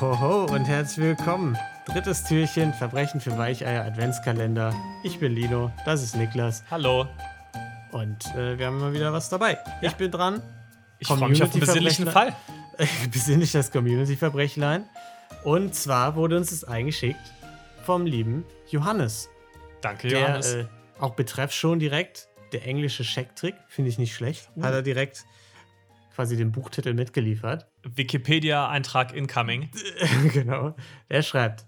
Ho, ho, ho und herzlich willkommen. Drittes Türchen, Verbrechen für Weicheier Adventskalender. Ich bin Lino, das ist Niklas. Hallo. Und äh, wir haben mal wieder was dabei. Ja. Ich bin dran. Ich freue mich auf einen besinnlichen Fall. Besinnlich das Community-Verbrechlein. Und zwar wurde uns das eingeschickt vom lieben Johannes. Danke, Der, Johannes. äh, auch betreff schon direkt, der englische Schecktrick, finde ich nicht schlecht. Hat er direkt quasi den Buchtitel mitgeliefert. Wikipedia-Eintrag incoming. genau. Er schreibt: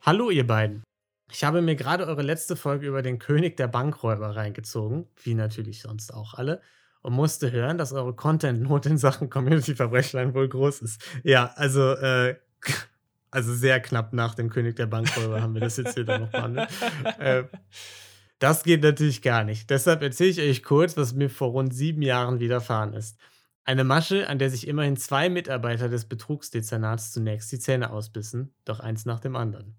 Hallo, ihr beiden. Ich habe mir gerade eure letzte Folge über den König der Bankräuber reingezogen, wie natürlich sonst auch alle, und musste hören, dass eure Content-Not in Sachen Community-Verbrechlein wohl groß ist. Ja, also, äh, also sehr knapp nach dem König der Bankräuber haben wir das jetzt hier dann noch behandelt. Äh, das geht natürlich gar nicht. Deshalb erzähle ich euch kurz, was mir vor rund sieben Jahren widerfahren ist. Eine Masche, an der sich immerhin zwei Mitarbeiter des Betrugsdezernats zunächst die Zähne ausbissen, doch eins nach dem anderen.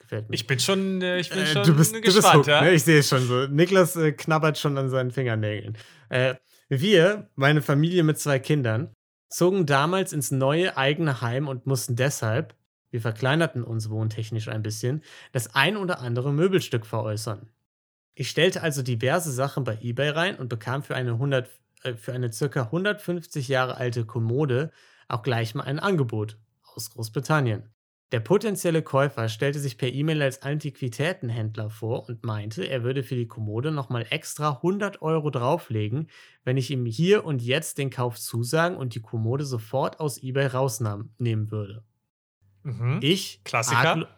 Gefällt mir. Ich bin schon, äh, ich bin Äh, schon du bist, du bist gespannt. hooked, ja? ne? Ich sehe es schon so. Niklas äh, knabbert schon an seinen Fingernägeln. Äh, wir, meine Familie mit zwei Kindern, zogen damals ins neue eigene Heim und mussten deshalb, wir verkleinerten uns wohntechnisch ein bisschen, das ein oder andere Möbelstück veräußern. Ich stellte also diverse Sachen bei eBay rein und bekam für eine, 100, äh, für eine circa 150 Jahre alte Kommode auch gleich mal ein Angebot aus Großbritannien. Der potenzielle Käufer stellte sich per E-Mail als Antiquitätenhändler vor und meinte, er würde für die Kommode nochmal extra 100 Euro drauflegen, wenn ich ihm hier und jetzt den Kauf zusagen und die Kommode sofort aus eBay rausnehmen würde. Mhm. Ich, Klassiker.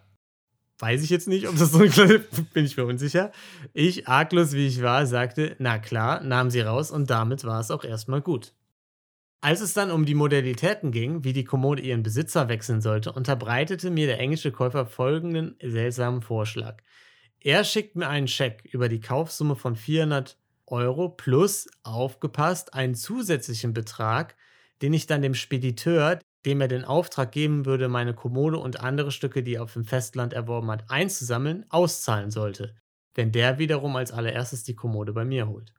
Weiß ich jetzt nicht, ob das so ein kleiner, bin ich mir unsicher. Ich, arglos wie ich war, sagte, na klar, nahm sie raus und damit war es auch erstmal gut. Als es dann um die Modalitäten ging, wie die Kommode ihren Besitzer wechseln sollte, unterbreitete mir der englische Käufer folgenden seltsamen Vorschlag. Er schickt mir einen Scheck über die Kaufsumme von 400 Euro plus, aufgepasst, einen zusätzlichen Betrag, den ich dann dem Spediteur, dem er den Auftrag geben würde, meine Kommode und andere Stücke, die er auf dem Festland erworben hat, einzusammeln, auszahlen sollte, wenn der wiederum als allererstes die Kommode bei mir holt.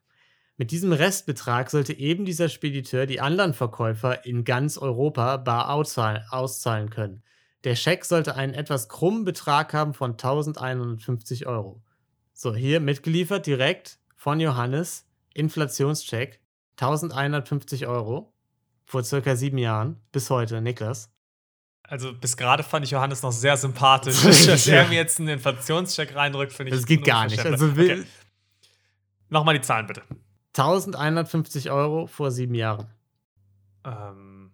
Mit diesem Restbetrag sollte eben dieser Spediteur die anderen Verkäufer in ganz Europa bar auszahlen, auszahlen können. Der Scheck sollte einen etwas krummen Betrag haben von 1150 Euro. So, hier mitgeliefert direkt von Johannes, Inflationscheck, 1150 Euro, vor circa sieben Jahren, bis heute, Niklas. Also bis gerade fand ich Johannes noch sehr sympathisch. Dass er mir jetzt einen Inflationscheck reindrückt, finde ich. Das geht gar nicht. Also, okay. Nochmal die Zahlen bitte. 1150 Euro vor sieben Jahren. Ähm,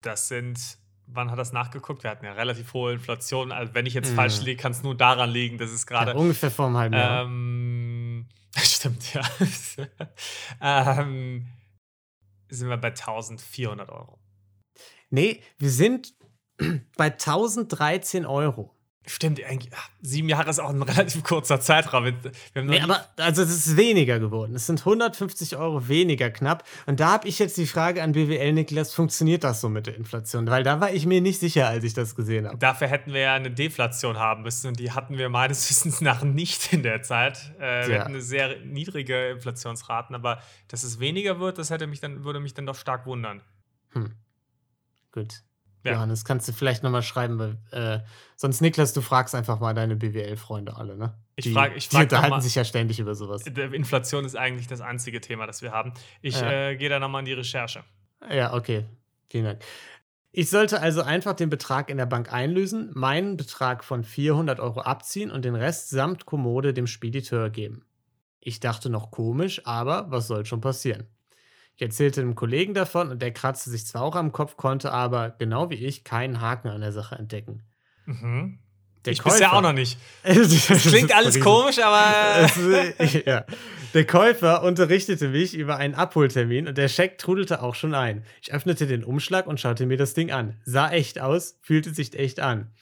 das sind, wann hat das nachgeguckt? Wir hatten ja relativ hohe Inflation. Also wenn ich jetzt falsch Mhm. liege, kann es nur daran liegen, dass es gerade. Ja, ungefähr vor einem halben Jahr. Ähm, stimmt, ja. ähm, sind wir bei 1400 Euro. Nee, wir sind bei 1013 Euro. Stimmt, eigentlich. ach, Sieben Jahre ist auch ein relativ kurzer Zeitraum. Wir wir Nee, aber also es ist weniger geworden. Es sind 150 Euro weniger knapp. Und da habe ich jetzt die Frage an BWL, Niklas, funktioniert das so mit der Inflation? Weil da war ich mir nicht sicher, als ich das gesehen habe. Dafür hätten wir ja eine Deflation haben müssen und die hatten wir meines Wissens nach nicht in der Zeit. Äh, wir Tja. hatten eine sehr niedrige Inflationsraten, aber dass es weniger wird, das hätte mich dann, würde mich dann doch stark wundern. Hm. Gut. Ja. Johannes, kannst du vielleicht nochmal schreiben, weil äh, sonst, Niklas, du fragst einfach mal deine BWL-Freunde alle, ne? Ich Die- frag- ich Die frag unterhalten mal- sich ja ständig über sowas. Inflation ist eigentlich das einzige Thema, das wir haben. Ich Ja. äh, gehe da nochmal in die Recherche. Ja, okay. Vielen Dank. Ich sollte also einfach den Betrag in der Bank einlösen, meinen Betrag von 400 Euro abziehen und den Rest samt Kommode dem Spediteur geben. Ich dachte noch komisch, aber was soll schon passieren? Ich erzählte einem Kollegen davon und der kratzte sich zwar auch am Kopf, konnte aber, genau wie ich, keinen Haken an der Sache entdecken. Mhm. Der ich bisher Käufer- auch noch nicht. das klingt alles komisch, aber. ja. Der Käufer unterrichtete mich über einen Abholtermin und der Scheck trudelte auch schon ein. Ich öffnete den Umschlag und schaute mir das Ding an. Sah echt aus, fühlte sich echt an.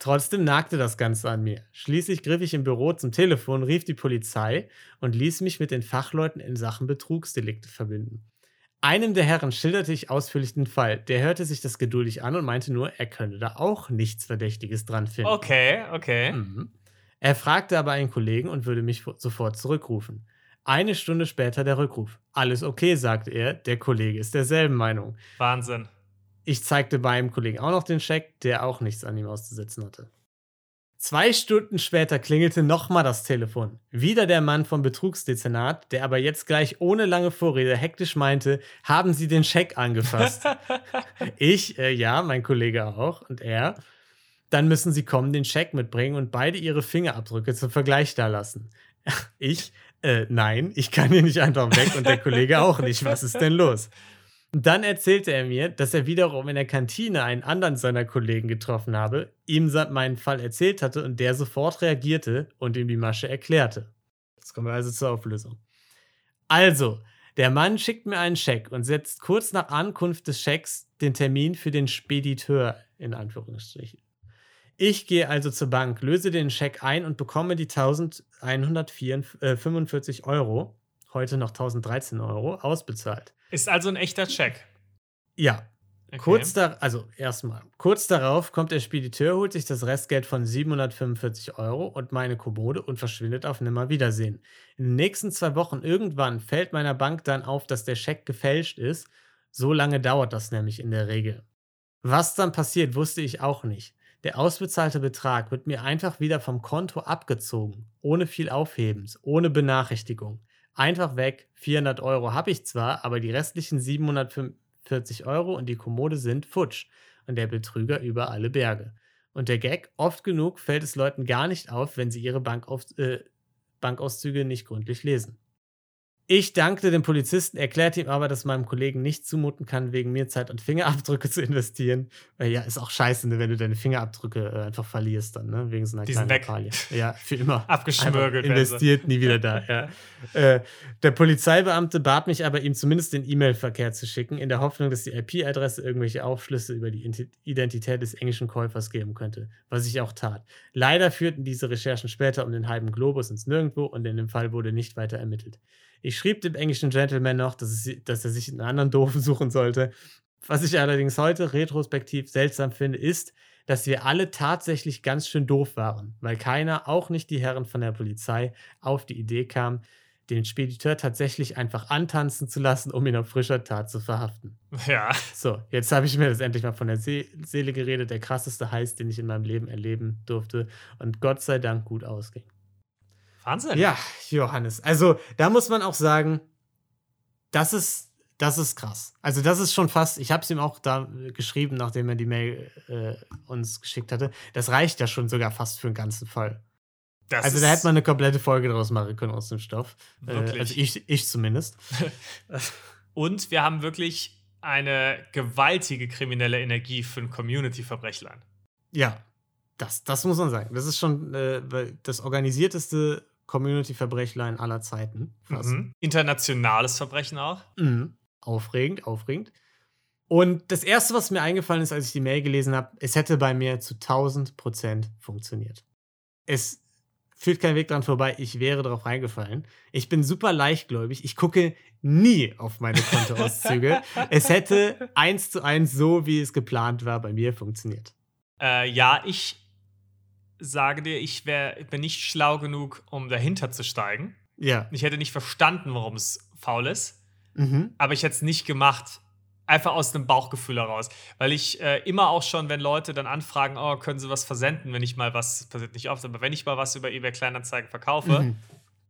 Trotzdem nagte das Ganze an mir. Schließlich griff ich im Büro zum Telefon, rief die Polizei und ließ mich mit den Fachleuten in Sachen Betrugsdelikte verbinden. Einem der Herren schilderte ich ausführlich den Fall. Der hörte sich das geduldig an und meinte nur, er könne da auch nichts Verdächtiges dran finden. Okay, okay. Mhm. Er fragte aber einen Kollegen und würde mich fo- sofort zurückrufen. Eine Stunde später der Rückruf. Alles okay, sagte er. Der Kollege ist derselben Meinung. Wahnsinn. Ich zeigte meinem Kollegen auch noch den Scheck, der auch nichts an ihm auszusetzen hatte. Zwei Stunden später klingelte nochmal das Telefon. Wieder der Mann vom Betrugsdezernat, der aber jetzt gleich ohne lange Vorrede hektisch meinte, haben Sie den Scheck angefasst? ich, äh, ja, mein Kollege auch und er. Dann müssen Sie kommen, den Scheck mitbringen und beide Ihre Fingerabdrücke zum Vergleich da lassen. Ich, äh, nein, ich kann hier nicht einfach weg und der Kollege auch nicht. Was ist denn los? Dann erzählte er mir, dass er wiederum in der Kantine einen anderen seiner Kollegen getroffen habe, ihm meinen Fall erzählt hatte und der sofort reagierte und ihm die Masche erklärte. Jetzt kommen wir also zur Auflösung. Also, der Mann schickt mir einen Scheck und setzt kurz nach Ankunft des Schecks den Termin für den Spediteur in Anführungsstrichen. Ich gehe also zur Bank, löse den Scheck ein und bekomme die 1145 Euro, heute noch 1013 Euro, ausbezahlt. Ist also ein echter Check. Ja. Okay. Kurz da, also erstmal, kurz darauf kommt der Spediteur, holt sich das Restgeld von 745 Euro und meine Kommode und verschwindet auf Nimmerwiedersehen. In den nächsten zwei Wochen irgendwann fällt meiner Bank dann auf, dass der Scheck gefälscht ist. So lange dauert das nämlich in der Regel. Was dann passiert, wusste ich auch nicht. Der ausbezahlte Betrag wird mir einfach wieder vom Konto abgezogen, ohne viel Aufhebens, ohne Benachrichtigung einfach weg. 400 Euro habe ich zwar, aber die restlichen 745 Euro und die Kommode sind futsch. Und der Betrüger über alle Berge. Und der Gag, oft genug fällt es Leuten gar nicht auf, wenn sie ihre Bankauf äh, Bankauszüge nicht gründlich lesen. Ich dankte dem Polizisten, erklärte ihm aber, dass meinem Kollegen nicht zumuten kann, wegen mir Zeit und Fingerabdrücke zu investieren. Weil ja, ist auch scheiße, ne, wenn du deine Fingerabdrücke äh, einfach verlierst dann, ne? Wegen so einer Die kleinen Lappalie. Ja, für immer. Abgeschmürgelt. Investiert, nie wieder da, ja. äh, der Polizeibeamte bat mich aber, ihm zumindest den E-Mail-Verkehr zu schicken, in der Hoffnung, dass die IP-Adresse irgendwelche Aufschlüsse über die Identität des englischen Käufers geben könnte. Was ich auch tat. Leider führten diese Recherchen später um den halben Globus ins Nirgendwo und in dem Fall wurde nicht weiter ermittelt. Ich schrieb dem englischen Gentleman noch, dass, es, dass er sich einen anderen Doofen suchen sollte. Was ich allerdings heute retrospektiv seltsam finde, ist, dass wir alle tatsächlich ganz schön doof waren, weil keiner, auch nicht die Herren von der Polizei, auf die Idee kam, den Spediteur tatsächlich einfach antanzen zu lassen, um ihn auf frischer Tat zu verhaften. Ja. So, jetzt habe ich mir das endlich mal von der See Seele geredet. Der krasseste Heiß, den ich in meinem Leben erleben durfte und Gott sei Dank gut ausging. Wahnsinn. Ja, Johannes. Also, da muss man auch sagen, das ist, das ist krass. Also, das ist schon fast, ich habe es ihm auch da geschrieben, nachdem er die Mail äh, uns geschickt hatte. Das reicht ja schon sogar fast für den ganzen Fall. Das also, da hätte man eine komplette Folge draus machen können aus dem Stoff. Äh, wirklich. Äh, also, ich, ich zumindest. Und wir haben wirklich eine gewaltige kriminelle Energie für ein Community-Verbrechlein. Ja, das, das muss man sagen. Das ist schon äh, das organisierteste Community-Verbrechlein aller Zeiten. Mhm. Internationales Verbrechen auch. Mhm. Aufregend, aufregend. Und das Erste, was mir eingefallen ist, als ich die Mail gelesen habe, es hätte bei mir zu 1000 Prozent funktioniert. Es führt kein Weg dran vorbei, ich wäre darauf reingefallen. Ich bin super leichtgläubig, ich gucke nie auf meine Kontoauszüge. es hätte eins zu eins so, wie es geplant war, bei mir funktioniert. Äh, ja, ich sage dir, ich wär, bin nicht schlau genug, um dahinter zu steigen. Ja. Ich hätte nicht verstanden, warum es faul ist. Mhm. Aber ich hätte es nicht gemacht, einfach aus einem Bauchgefühl heraus. Weil ich äh, immer auch schon, wenn Leute dann anfragen, oh, können sie was versenden, wenn ich mal was, passiert nicht oft, aber wenn ich mal was über eBay Kleinanzeigen verkaufe mhm.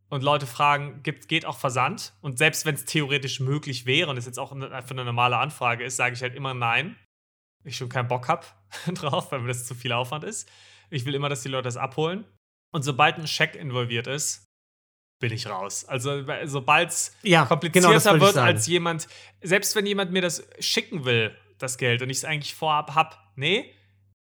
und Leute fragen, gibt, geht auch Versand? Und selbst wenn es theoretisch möglich wäre und es jetzt auch einfach eine normale Anfrage ist, sage ich halt immer nein. Ich schon keinen Bock habe drauf, weil mir das zu viel Aufwand ist. Ich will immer, dass die Leute das abholen. Und sobald ein Scheck involviert ist, bin ich raus. Also sobald es ja, komplizierter genau, wird als jemand, selbst wenn jemand mir das schicken will, das Geld, und ich es eigentlich vorab habe, nee,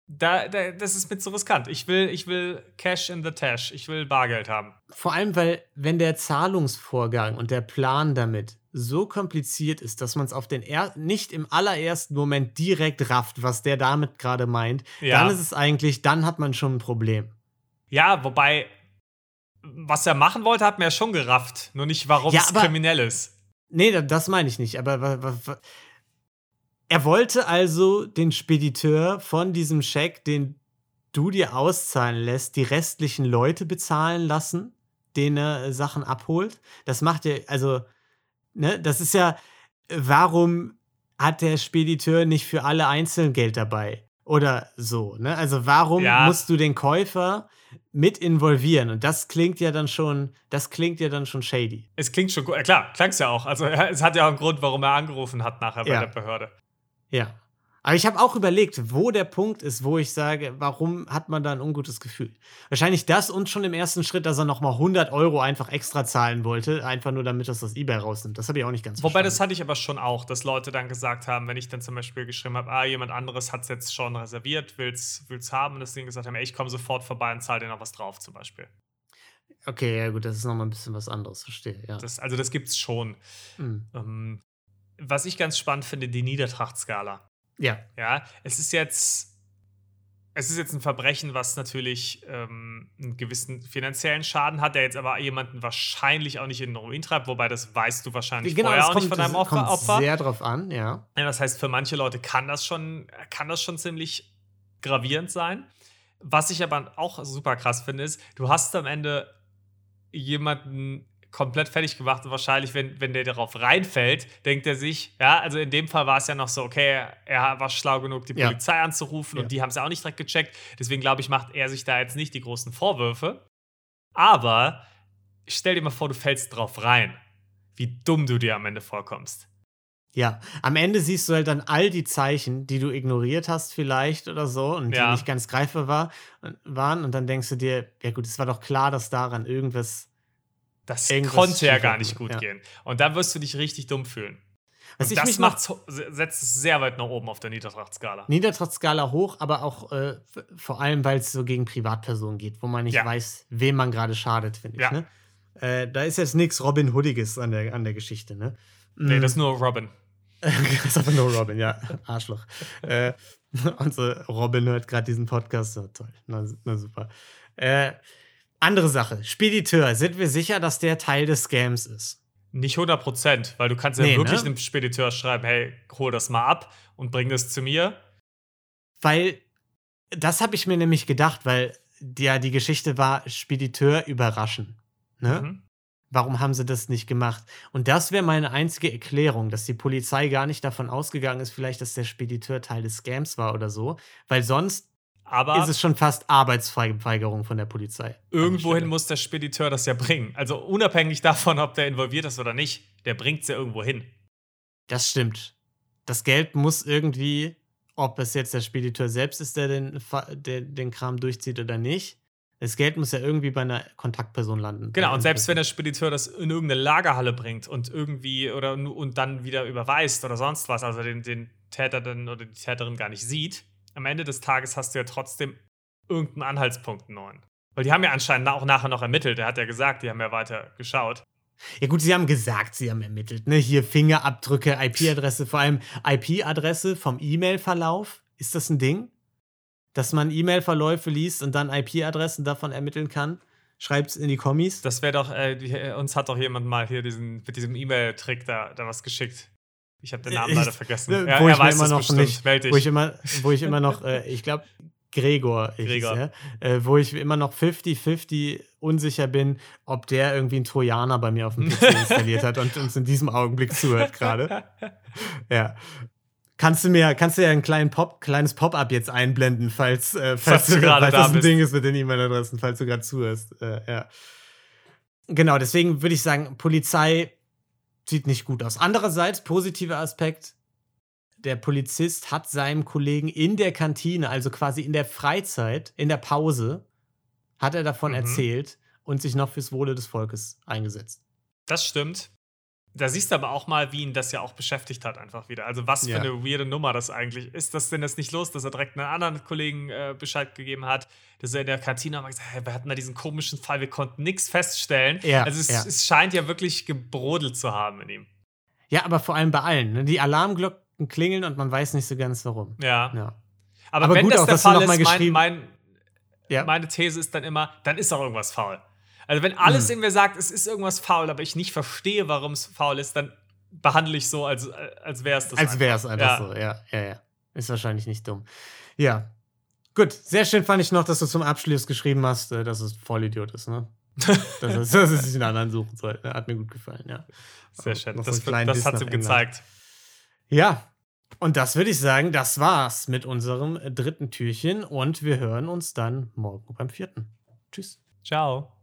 da, da, das ist mir zu riskant. Ich will, ich will Cash in the Tash. Ich will Bargeld haben. Vor allem, weil, wenn der Zahlungsvorgang und der Plan damit so kompliziert ist, dass man es auf den er nicht im allerersten Moment direkt rafft, was der damit gerade meint, ja. dann ist es eigentlich, dann hat man schon ein Problem. Ja, wobei, was er machen wollte, hat man ja schon gerafft. Nur nicht, warum ja, es kriminell ist. Nee, das meine ich nicht. Aber er wollte also den Spediteur von diesem Scheck, den du dir auszahlen lässt, die restlichen Leute bezahlen lassen, denen er Sachen abholt. Das macht ja, also, ne, das ist ja, warum hat der Spediteur nicht für alle einzeln Geld dabei? Oder so, ne? Also warum Ja. musst du den Käufer mit involvieren? Und das klingt ja dann schon, das klingt ja dann schon shady. Es klingt schon gut. Klar, klang es ja auch. Also es hat ja auch einen Grund, warum er angerufen hat nachher bei Ja. der Behörde. Ja. Aber ich habe auch überlegt, wo der Punkt ist, wo ich sage, warum hat man da ein ungutes Gefühl? Wahrscheinlich das und schon im ersten Schritt, dass er nochmal 100 Euro einfach extra zahlen wollte, einfach nur damit das das eBay rausnimmt. Das habe ich auch nicht ganz Wobei, das verstanden. hatte ich aber schon auch, dass Leute dann gesagt haben, wenn ich dann zum Beispiel geschrieben habe, ah, jemand anderes hat es jetzt schon reserviert, will's, will's haben, und deswegen gesagt haben, ey, ich komme sofort vorbei und zahle dir noch was drauf, zum Beispiel. Okay, ja gut, das ist nochmal ein bisschen was anderes, verstehe, ja. Das, also das gibt's schon. Hm. Ähm, was ich ganz spannend finde, die Niedertrachtskala. Ja, Ja, es ist jetzt. Es ist jetzt ein Verbrechen, was natürlich ähm, einen gewissen finanziellen Schaden hat, der jetzt aber jemanden wahrscheinlich auch nicht in den Ruin treibt, wobei das weißt du wahrscheinlich genau, vorher auch nicht von deinem Opfer. kommt Opfer. sehr drauf an, ja. Ja, das heißt, für manche Leute kann das schon, kann das schon ziemlich gravierend sein. Was ich aber auch super krass finde, ist, du hast am Ende jemanden komplett fertig gemacht und wahrscheinlich, wenn, wenn der darauf reinfällt, denkt er sich, ja, also in dem Fall war es ja noch so, okay, er war schlau genug, die Ja. Polizei anzurufen Ja. und die haben es ja auch nicht direkt gecheckt. Deswegen glaube ich, macht er sich da jetzt nicht die großen Vorwürfe. Aber stell dir mal vor, du fällst drauf rein, wie dumm du dir am Ende vorkommst. Ja, am Ende siehst du halt dann all die Zeichen, die du ignoriert hast vielleicht oder so und Ja. die nicht ganz greifbar war, waren und dann denkst du dir, ja gut, es war doch klar, dass daran irgendwas Das Irgendwas konnte ja gar nicht gut ja. gehen. Und dann wirst du dich richtig dumm fühlen. Was und das ho- setzt es sehr weit nach oben auf der Niedertrachtskala. Niedertrachtskala hoch, aber auch äh, vor allem, weil es so gegen Privatpersonen geht, wo man nicht Ja. weiß, wem man gerade schadet, finde ich. Ja. Ne? Äh, da ist jetzt nichts Robin Hoodiges an der, an der Geschichte. Ne? Nee, Mm. das ist nur Robin. das ist aber nur Robin, ja. Arschloch. äh, unsere Robin hört gerade diesen Podcast. So, toll. Na, na super. Äh, andere Sache. Spediteur. Sind wir sicher, dass der Teil des Scams ist? Nicht 100 Prozent, weil du kannst ja Nee, wirklich ne? einem Spediteur schreiben, hey, hol das mal ab und bring das zu mir. Weil das habe ich mir nämlich gedacht, weil ja die Geschichte war Spediteur überraschen. Ne? Mhm. Warum haben sie das nicht gemacht? Und das wäre meine einzige Erklärung, dass die Polizei gar nicht davon ausgegangen ist, vielleicht, dass der Spediteur Teil des Scams war oder so. Weil sonst Aber ist es schon fast Arbeitsverweigerung von der Polizei. irgendwohin muss der Spediteur das ja bringen. Also unabhängig davon, ob der involviert ist oder nicht, der bringt es ja irgendwo hin. Das stimmt. Das Geld muss irgendwie, ob es jetzt der Spediteur selbst ist, der den, der den Kram durchzieht oder nicht, das Geld muss ja irgendwie bei einer Kontaktperson landen. Genau, und selbst wenn der Spediteur das in irgendeine Lagerhalle bringt und irgendwie oder und dann wieder überweist oder sonst was, also den, den Täter dann oder die Täterin gar nicht sieht, am Ende des Tages hast du ja trotzdem irgendeinen Anhaltspunkt neuen. Weil die haben ja anscheinend auch nachher noch ermittelt. Der hat ja gesagt, die haben ja weiter geschaut. Ja gut, sie haben gesagt, sie haben ermittelt. Ne? Hier Fingerabdrücke, IP-Adresse, vor allem IP-Adresse vom E-Mail-Verlauf. Ist das ein Ding? Dass man E-Mail-Verläufe liest und dann IP-Adressen davon ermitteln kann? Schreibt's in die Kommis. Das wäre doch, äh, die, äh, uns hat doch jemand mal hier diesen, mit diesem E-Mail-Trick da, da was geschickt. Ich habe den Namen Ich- leider vergessen. äh, Ja, wo er ich weiß immer noch bestimmt. nicht- Meld wo ich immer, wo ich immer noch, äh, ich glaube, Gregor, hieß Gregor. er, äh, wo ich immer noch 50-50 unsicher bin, ob der irgendwie einen Trojaner bei mir auf dem PC installiert hat und uns in diesem Augenblick zuhört gerade. Ja. Kannst du mir, kannst du ja ein kleinen Pop, kleines Pop-up jetzt einblenden, falls, äh, falls, Falls du gerade da das ein. Ding ist mit den E-Mail-Adressen, falls du gerade zuhörst. Äh, ja. Genau, deswegen würde ich sagen, Polizei sieht nicht gut aus. Andererseits, positiver Aspekt, der Polizist hat seinem Kollegen in der Kantine, also quasi in der Freizeit, in der Pause, hat er davon Mhm. erzählt und sich noch fürs Wohle des Volkes eingesetzt. Das stimmt. Da siehst du aber auch mal, wie ihn das ja auch beschäftigt hat, einfach wieder. Also, was für Ja. eine weirde Nummer das eigentlich ist. Das denn das nicht los, dass er direkt einen anderen Kollegen äh, Bescheid gegeben hat, dass er in der Kantine mal gesagt hat, hey, wir hatten da diesen komischen Fall, wir konnten nichts feststellen. Ja, also, es, ja. es scheint ja wirklich gebrodelt zu haben in ihm. Ja, aber vor allem bei allen. Ne? Die Alarmglocken klingeln und man weiß nicht so ganz warum. Ja. Ja. Aber, Aber wenn gut das auch, der Fall ist, mal mein, mein, meine These ist dann immer, dann ist auch irgendwas faul. Also, wenn alles Mhm. in mir sagt, es ist irgendwas faul, aber ich nicht verstehe, warum es faul ist, dann behandle ich so, als, als wäre es das. Als wäre es einfach Ja. so, ja, ja, ja. Ist wahrscheinlich nicht dumm. Ja. Gut, sehr schön fand ich noch, dass du zum Abschluss geschrieben hast, äh, dass es Vollidiot ist, ne? dass, es, dass es sich einen anderen suchen soll. Hat mir gut gefallen, ja. Sehr schön. So Das, das hat nach ihm gezeigt. Ja, Und das würde ich sagen, das war's mit unserem dritten Türchen und wir hören uns dann morgen beim vierten. Tschüss. Ciao.